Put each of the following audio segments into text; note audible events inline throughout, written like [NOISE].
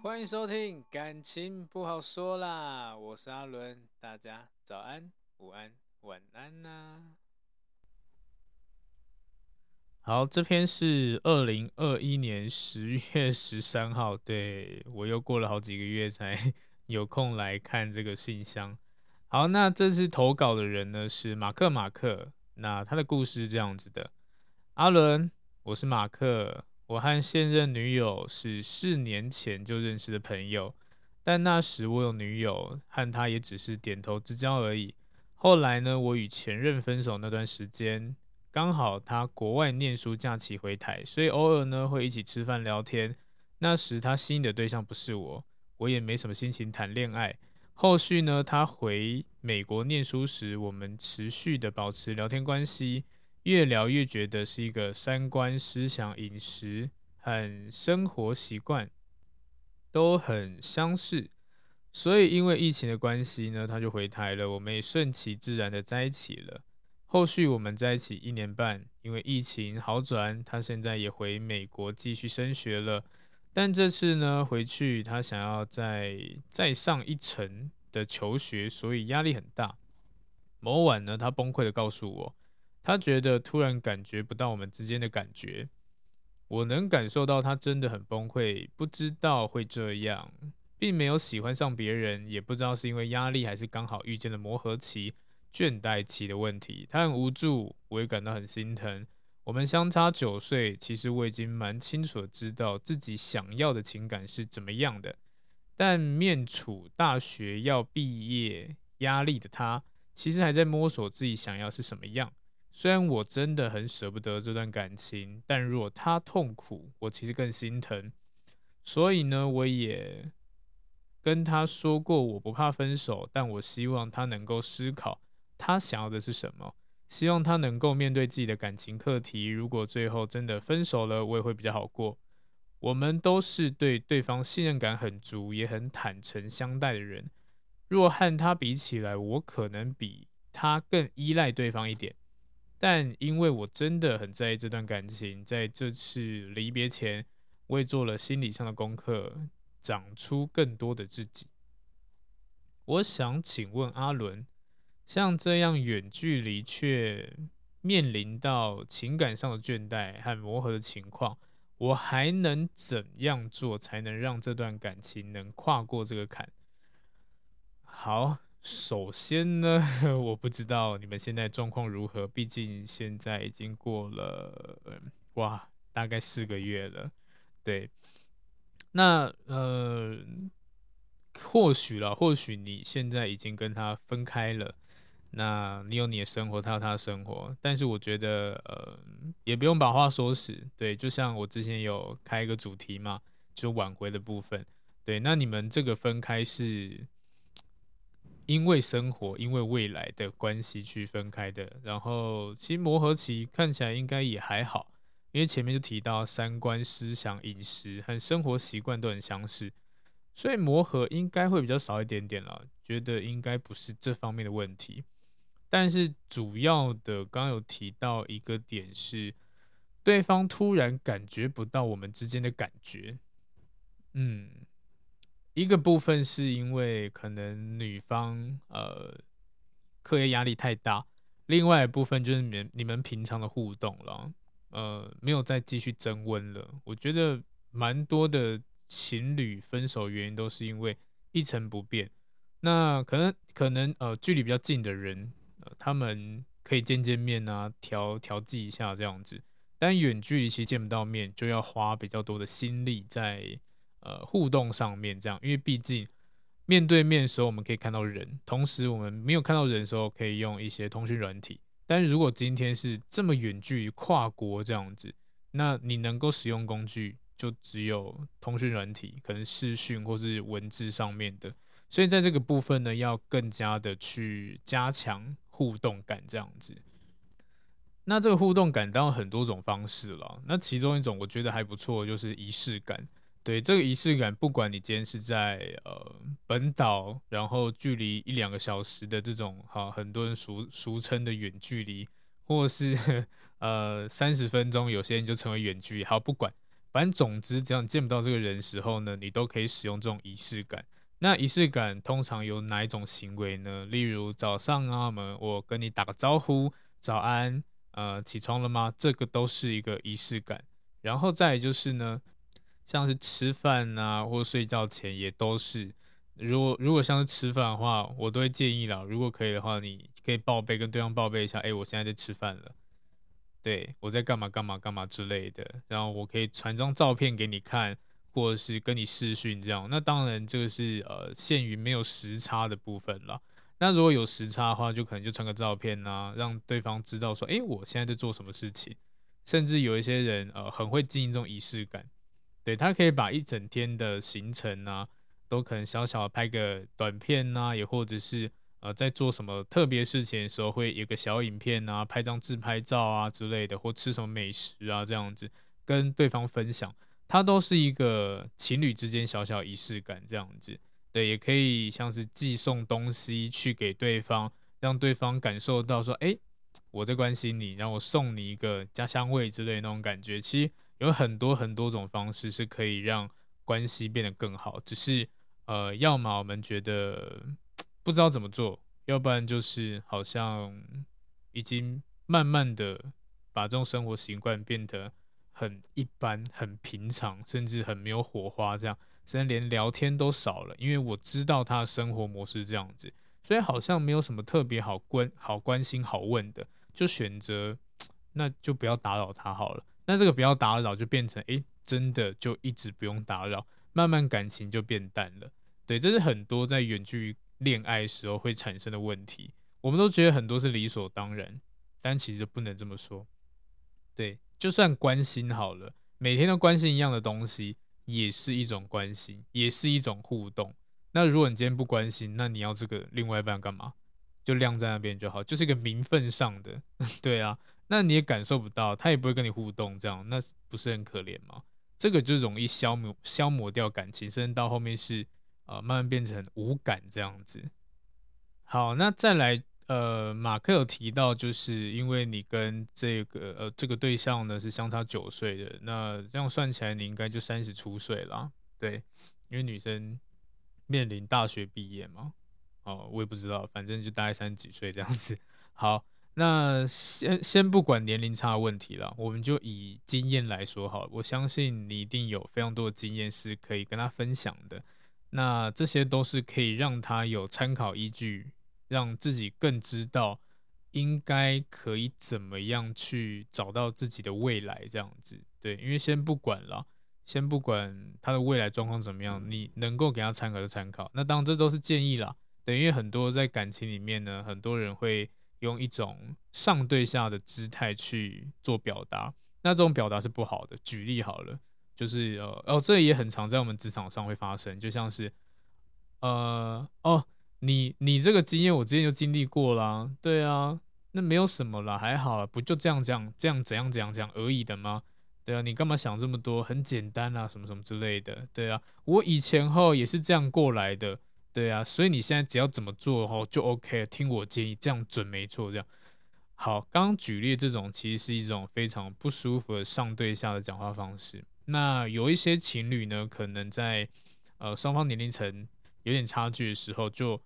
欢迎收听，感情不好说啦，我是阿伦，大家早安、午安、晚安呐、好，这篇是二零二一年十月十三号，对，我又过了好几个月才有空来看这个信箱。好，那这次投稿的人呢是马克马克，那他的故事是这样子的：阿伦，我是马克。我和现任女友是四年前就认识的朋友，但那时我有女友，和她也只是点头之交而已。后来呢，我与前任分手那段时间，刚好她国外念书假期回台，所以偶尔呢会一起吃饭聊天。那时她心仪的对象不是我，我也没什么心情谈恋爱。后续呢，她回美国念书时，我们持续的保持聊天关系。越聊越觉得是一个三观、思想、饮食和生活习惯都很相似，所以因为疫情的关系呢，他就回台了，我们也顺其自然的在一起了。后续我们在一起一年半，因为疫情好转，他现在也回美国继续升学了。但这次呢，回去他想要再再上一层的求学，所以压力很大。某晚呢，他崩溃的告诉我。他觉得突然感觉不到我们之间的感觉，我能感受到他真的很崩溃，不知道会这样，并没有喜欢上别人，也不知道是因为压力还是刚好遇见了磨合期、倦怠期的问题。他很无助，我也感到很心疼。我们相差九岁，其实我已经蛮清楚的知道自己想要的情感是怎么样的，但面处大学要毕业压力的他，其实还在摸索自己想要是什么样。虽然我真的很舍不得这段感情，但若他痛苦，我其实更心疼。所以呢，我也跟他说过，我不怕分手，但我希望他能够思考他想要的是什么，希望他能够面对自己的感情课题。如果最后真的分手了，我也会比较好过。我们都是对对方信任感很足，也很坦诚相待的人。若和他比起来，我可能比他更依赖对方一点。但因为我真的很在意这段感情，在这次离别前，我也做了心理上的功课，长出更多的自己。我想请问阿伦，像这样远距离却面临到情感上的倦怠和磨合的情况，我还能怎样做才能让这段感情能跨过这个坎？好。首先呢，[LAUGHS] 我不知道你们现在状况如何，毕竟现在已经过了哇，大概四个月了。对，那呃，或许啦，或许你现在已经跟他分开了，那你有你的生活，他有他的生活，但是我觉得呃，也不用把话说死。对，就像我之前有开一个主题嘛，就挽回的部分。对，那你们这个分开是？因为生活，因为未来的关系去分开的，然后其实磨合期看起来应该也还好，因为前面就提到三观、思想、饮食和生活习惯都很相似，所以磨合应该会比较少一点点了。觉得应该不是这方面的问题，但是主要的刚刚有提到一个点是，对方突然感觉不到我们之间的感觉，嗯。一个部分是因为可能女方呃课业压力太大，另外一部分就是你们你们平常的互动了，呃，没有再继续增温了。我觉得蛮多的情侣分手原因都是因为一成不变。那可能可能呃距离比较近的人，他们可以见见面啊，调调剂一下这样子。但远距离其实见不到面，就要花比较多的心力在呃互动上面，这样，因为毕竟。面对面的时候，我们可以看到人；同时，我们没有看到人的时候，可以用一些通讯软体。但是如果今天是这么远距离、跨国这样子，那你能够使用工具就只有通讯软体，可能视讯或是文字上面的。所以在这个部分呢，要更加的去加强互动感这样子。那这个互动感当然很多种方式了。那其中一种我觉得还不错，就是仪式感。对，这个仪式感，不管你今天是在呃本岛，然后距离一两个小时的这种哈，很多人俗俗称的远距离，或是呃三十分钟，有些人就成为远距离。好，不管，反正总之，只要你见不到这个人时候呢，你都可以使用这种仪式感。那仪式感通常有哪一种行为呢？例如早上啊，我们我跟你打个招呼，早安，呃，起床了吗？这个都是一个仪式感。然后再就是呢。像是吃饭啊，或睡觉前也都是。如果如果像是吃饭的话，我都会建议啦。如果可以的话，你可以报备跟对方报备一下，哎、我现在在吃饭了，对，我在干嘛干嘛干嘛之类的。然后我可以传张照片给你看，或者是跟你视讯这样。那当然这个是呃限于没有时差的部分啦。那如果有时差的话，就可能就传个照片啊，让对方知道说，哎、我现在在做什么事情。甚至有一些人呃很会经营这种仪式感。对，他可以把一整天的行程啊，都可能小小的拍个短片啊，也或者是呃在做什么特别事情的时候，会有个小影片啊，拍张自拍照啊之类的，或吃什么美食啊这样子跟对方分享，它都是一个情侣之间小小仪式感这样子。对，也可以像是寄送东西去给对方，让对方感受到说，哎，我在关心你，然后我送你一个家乡味之类的那种感觉，其实。有很多很多种方式是可以让关系变得更好，只是呃，要么我们觉得不知道怎么做，要不然就是好像已经慢慢的把这种生活习惯变得很一般、很平常，甚至很没有火花，这样甚至连聊天都少了。因为我知道他的生活模式这样子，所以好像没有什么特别好关、好关心、好问的，就选择 [TSK] 那就不要打扰他好了。那这个不要打扰，就变成诶，真的就一直不用打扰，慢慢感情就变淡了。对，这是很多在远距恋爱时候会产生的问题。我们都觉得很多是理所当然，但其实不能这么说。对，就算关心好了，每天都关心一样的东西，也是一种关心，也是一种互动。那如果你今天不关心，那你要这个另外一半干嘛？就晾在那边就好，就是一个名分上的。[LAUGHS] 对啊。那你也感受不到，他也不会跟你互动，这样那不是很可怜吗？这个就容易消磨消磨掉感情，甚至到后面是呃慢慢变成无感这样子。好，那再来呃，马克有提到，就是因为你跟这个呃这个对象呢是相差九岁的，那这样算起来你应该就三十出岁了，对，因为女生面临大学毕业嘛，哦，我也不知道，反正就大概三十几岁这样子。好。那先先不管年龄差的问题了，我们就以经验来说好了。我相信你一定有非常多的经验是可以跟他分享的。那这些都是可以让他有参考依据，让自己更知道应该可以怎么样去找到自己的未来这样子。对，因为先不管了，先不管他的未来状况怎么样，你能够给他参考就参考。那当然这都是建议啦。对，因为很多在感情里面呢，很多人会。用一种上对下的姿态去做表达，那这种表达是不好的。举例好了，就是呃哦，这也很常在我们职场上会发生，就像是呃哦，你你这个经验我之前就经历过啦，对啊，那没有什么啦，还好，不就这样这样这样怎样怎样讲而已的吗？对啊，你干嘛想这么多？很简单啊，什么什么之类的，对啊，我以前后也是这样过来的。对啊，所以你现在只要怎么做哦就 OK，听我建议，这样准没错。这样好，刚刚举例这种其实是一种非常不舒服的上对下的讲话方式。那有一些情侣呢，可能在呃双方年龄层有点差距的时候，就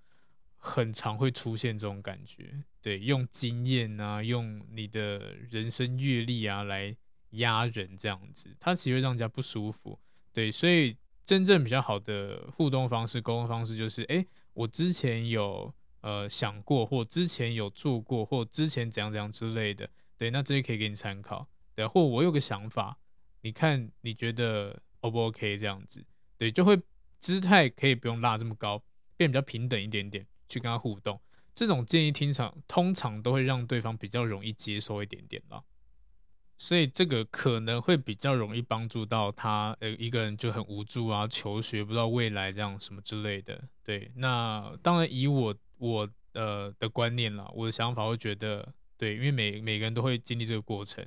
很常会出现这种感觉。对，用经验啊，用你的人生阅历啊来压人这样子，它其实会让人家不舒服。对，所以真正比较好的互动方式、沟通方式就是，哎，我之前有呃想过，或之前有做过，或之前怎样怎样之类的。对，那这些可以给你参考。对，或我有个想法，你看你觉得 O 不 OK 这样子？对，就会姿态可以不用拉这么高，变比较平等一点点去跟他互动。这种建议听常通常都会让对方比较容易接受一点点啦，所以这个可能会比较容易帮助到他。呃，一个人就很无助啊，求学不知道未来这样什么之类的。对，那当然以我我呃的观念啦，我的想法会觉得，对，因为每每个人都会经历这个过程。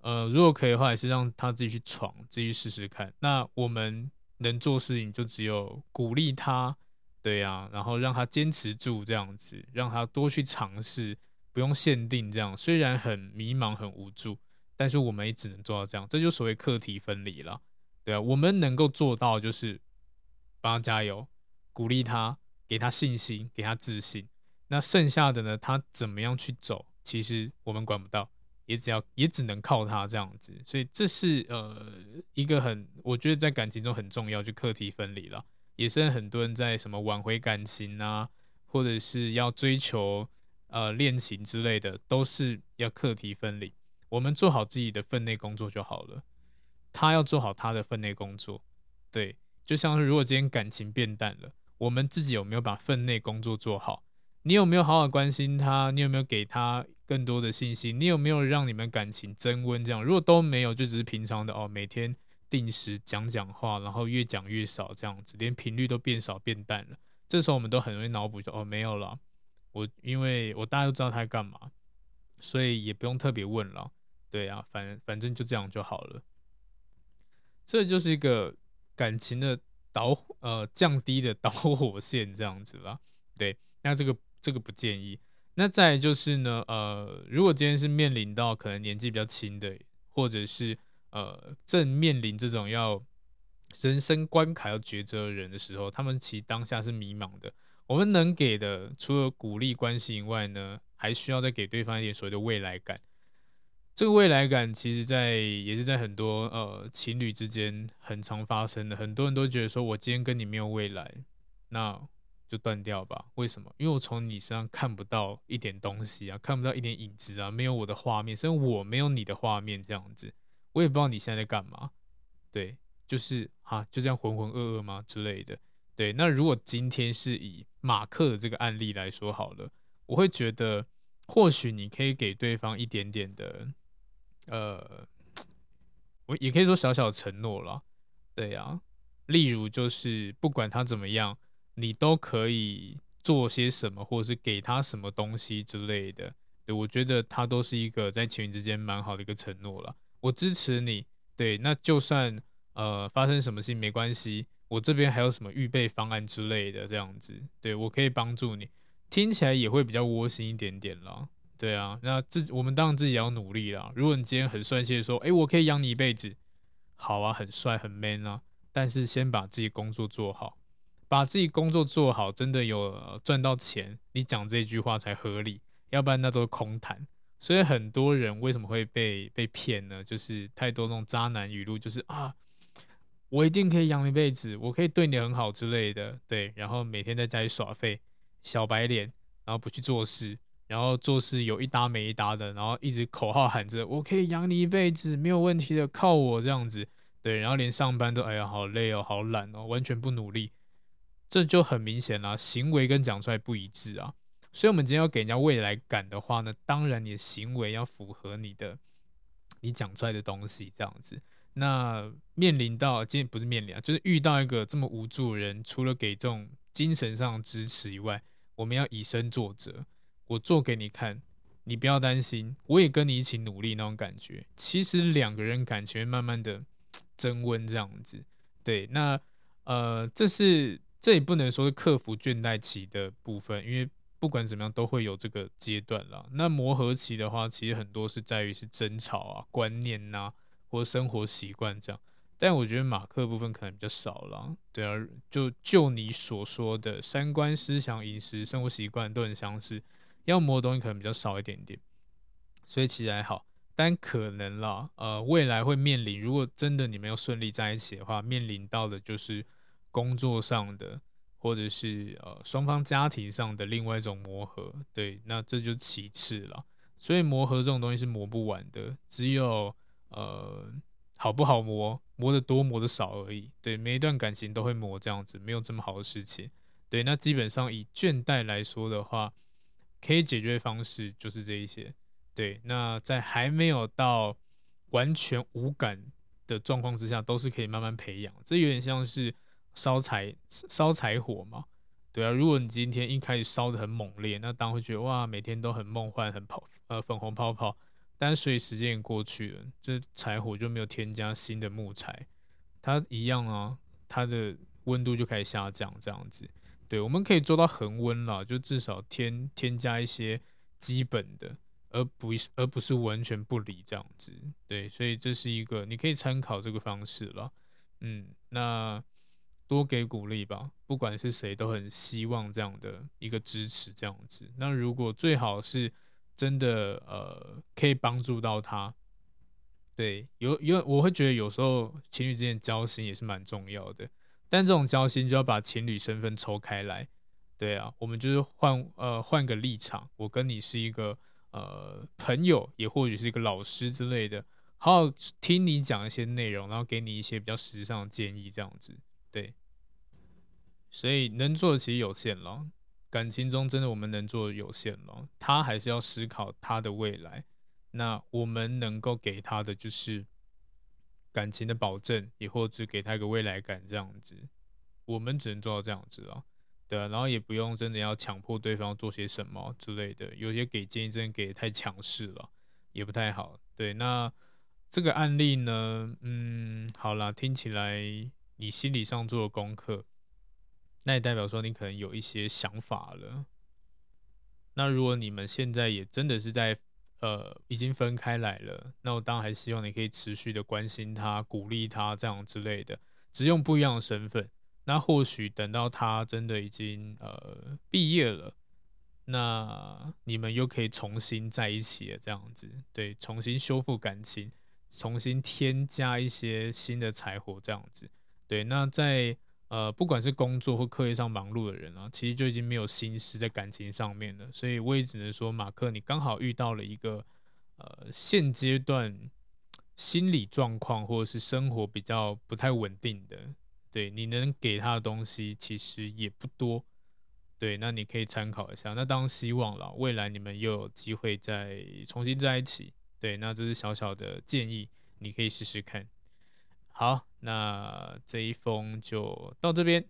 呃，如果可以的话，也是让他自己去闯，自己试试看。那我们能做事情就只有鼓励他。对呀、啊，然后让他坚持住这样子，让他多去尝试，不用限定这样。虽然很迷茫、很无助，但是我们也只能做到这样。这就所谓课题分离了。对啊，我们能够做到就是帮他加油，鼓励他，给他信心，给他自信。那剩下的呢，他怎么样去走，其实我们管不到，也只要也只能靠他这样子。所以这是呃一个很，我觉得在感情中很重要，就课题分离了。也是很多人在什么挽回感情啊，或者是要追求呃恋情之类的，都是要课题分离。我们做好自己的分内工作就好了，他要做好他的分内工作。对，就像是如果今天感情变淡了，我们自己有没有把分内工作做好？你有没有好好关心他？你有没有给他更多的信息？你有没有让你们感情增温？这样如果都没有，就只是平常的哦，每天。定时讲讲话，然后越讲越少，这样子连频率都变少变淡了。这时候我们都很容易脑补说：“哦，没有了，我因为我大家都知道他在干嘛，所以也不用特别问了。”对啊，反反正就这样就好了。这就是一个感情的导呃降低的 [LAUGHS] 导火线这样子啦。对，那这个这个不建议。那再就是呢，呃，如果今天是面临到可能年纪比较轻的，或者是呃，正面临这种要人生关卡要抉择的人的时候，他们其实当下是迷茫的。我们能给的，除了鼓励关系以外呢，还需要再给对方一点所谓的未来感。这个未来感，其实在也是在很多呃情侣之间很常发生的。很多人都觉得说，我今天跟你没有未来，那就断掉吧。为什么？因为我从你身上看不到一点东西啊，看不到一点影子啊，没有我的画面，甚至我没有你的画面，这样子。我也不知道你现在在干嘛，对，就是啊，就这样浑浑噩噩吗之类的，对。那如果今天是以马克的这个案例来说好了，我会觉得或许你可以给对方一点点的，呃，我也可以说小小承诺了，对呀。例如就是不管他怎么样，你都可以做些什么，或者是给他什么东西之类的。对，我觉得他都是一个在情侣之间蛮好的一个承诺了。我支持你，对，那就算呃发生什么事没关系，我这边还有什么预备方案之类的，这样子，对，我可以帮助你，听起来也会比较窝心一点点啦，对啊，那自我们当然自己要努力啦。如果你今天很帅气的说，诶，我可以养你一辈子，好啊，很帅很 man 啊，但是先把自己工作做好，把自己工作做好，真的有赚到钱，你讲这句话才合理，要不然那都是空谈。所以很多人为什么会被被骗呢？就是太多那种渣男语录，就是啊，我一定可以养一辈子，我可以对你很好之类的，对。然后每天在家里耍废，小白脸，然后不去做事，然后做事有一搭没一搭的，然后一直口号喊着我可以养你一辈子，没有问题的，靠我这样子，对。然后连上班都哎呀好累哦，好懒哦，完全不努力，这就很明显啦，行为跟讲出来不一致啊。所以，我们今天要给人家未来感的话呢，当然你的行为要符合你的，你讲出来的东西这样子。那面临到今天不是面临啊，就是遇到一个这么无助的人，除了给这种精神上支持以外，我们要以身作则，我做给你看，你不要担心，我也跟你一起努力那种感觉。其实两个人感情会慢慢的增温这样子。对，那呃，这是这也不能说是克服倦怠期的部分，因为。不管怎么样，都会有这个阶段啦。那磨合期的话，其实很多是在于是争吵啊、观念呐、或生活习惯这样。但我觉得马克部分可能比较少了。对啊，就就你所说的三观、思想、饮食、生活习惯都很相似，要磨的东西可能比较少一点点，所以其实还好。但可能啦，呃，未来会面临，如果真的你们要顺利在一起的话，面临到的就是工作上的，或者是呃双方家庭上的另外一种磨合。对，那这就其次了。所以磨合这种东西是磨不完的，只有呃好不好磨，磨得多磨得少而已。对，每一段感情都会磨这样子，没有这么好的事情。对，那基本上以倦怠来说的话，可以解决方式就是这一些。对，那在还没有到完全无感的状况之下，都是可以慢慢培养。这有点像是烧柴烧柴火嘛，对啊。如果你今天一开始烧得很猛烈，那当然会觉得哇，每天都很梦幻，很泡呃粉红泡泡。但随时间也过去了，这柴火就没有添加新的木材，它一样啊，它的温度就开始下降，这样子。对，我们可以做到恒温了，就至少添添加一些基本的。而不而不是完全不理这样子，对，所以这是一个你可以参考这个方式了，嗯，那多给鼓励吧，不管是谁都很希望这样的一个支持这样子。那如果最好是真的呃可以帮助到他，对，有有我会觉得有时候情侣之间交心也是蛮重要的，但这种交心就要把情侣身份抽开来，对啊，我们就是换呃换个立场，我跟你是一个。呃，朋友也或许是一个老师之类的，好好听你讲一些内容，然后给你一些比较时尚的建议，这样子，对。所以能做的其实有限了，感情中真的我们能做的有限了，他还是要思考他的未来。那我们能够给他的就是感情的保证，也或者给他一个未来感，这样子，我们只能做到这样子了。对啊，然后也不用真的要强迫对方做些什么之类的，有些给建议真的给得太强势了，也不太好。对，那这个案例呢，嗯，好啦，听起来你心理上做了功课，那也代表说你可能有一些想法了。那如果你们现在也真的是在呃已经分开来了，那我当然还希望你可以持续的关心他、鼓励他这样之类的，只用不一样的身份。那或许等到他真的已经呃毕业了，那你们又可以重新在一起了，这样子，对，重新修复感情，重新添加一些新的柴火，这样子，对。那在呃不管是工作或课业上忙碌的人啊，其实就已经没有心思在感情上面了。所以我也只能说，马克，你刚好遇到了一个呃现阶段心理状况或者是生活比较不太稳定的。对，你能给他的东西其实也不多，对，那你可以参考一下。那当然希望了，未来你们又有机会再重新在一起。对，那这是小小的建议，你可以试试看。好，那这一封就到这边。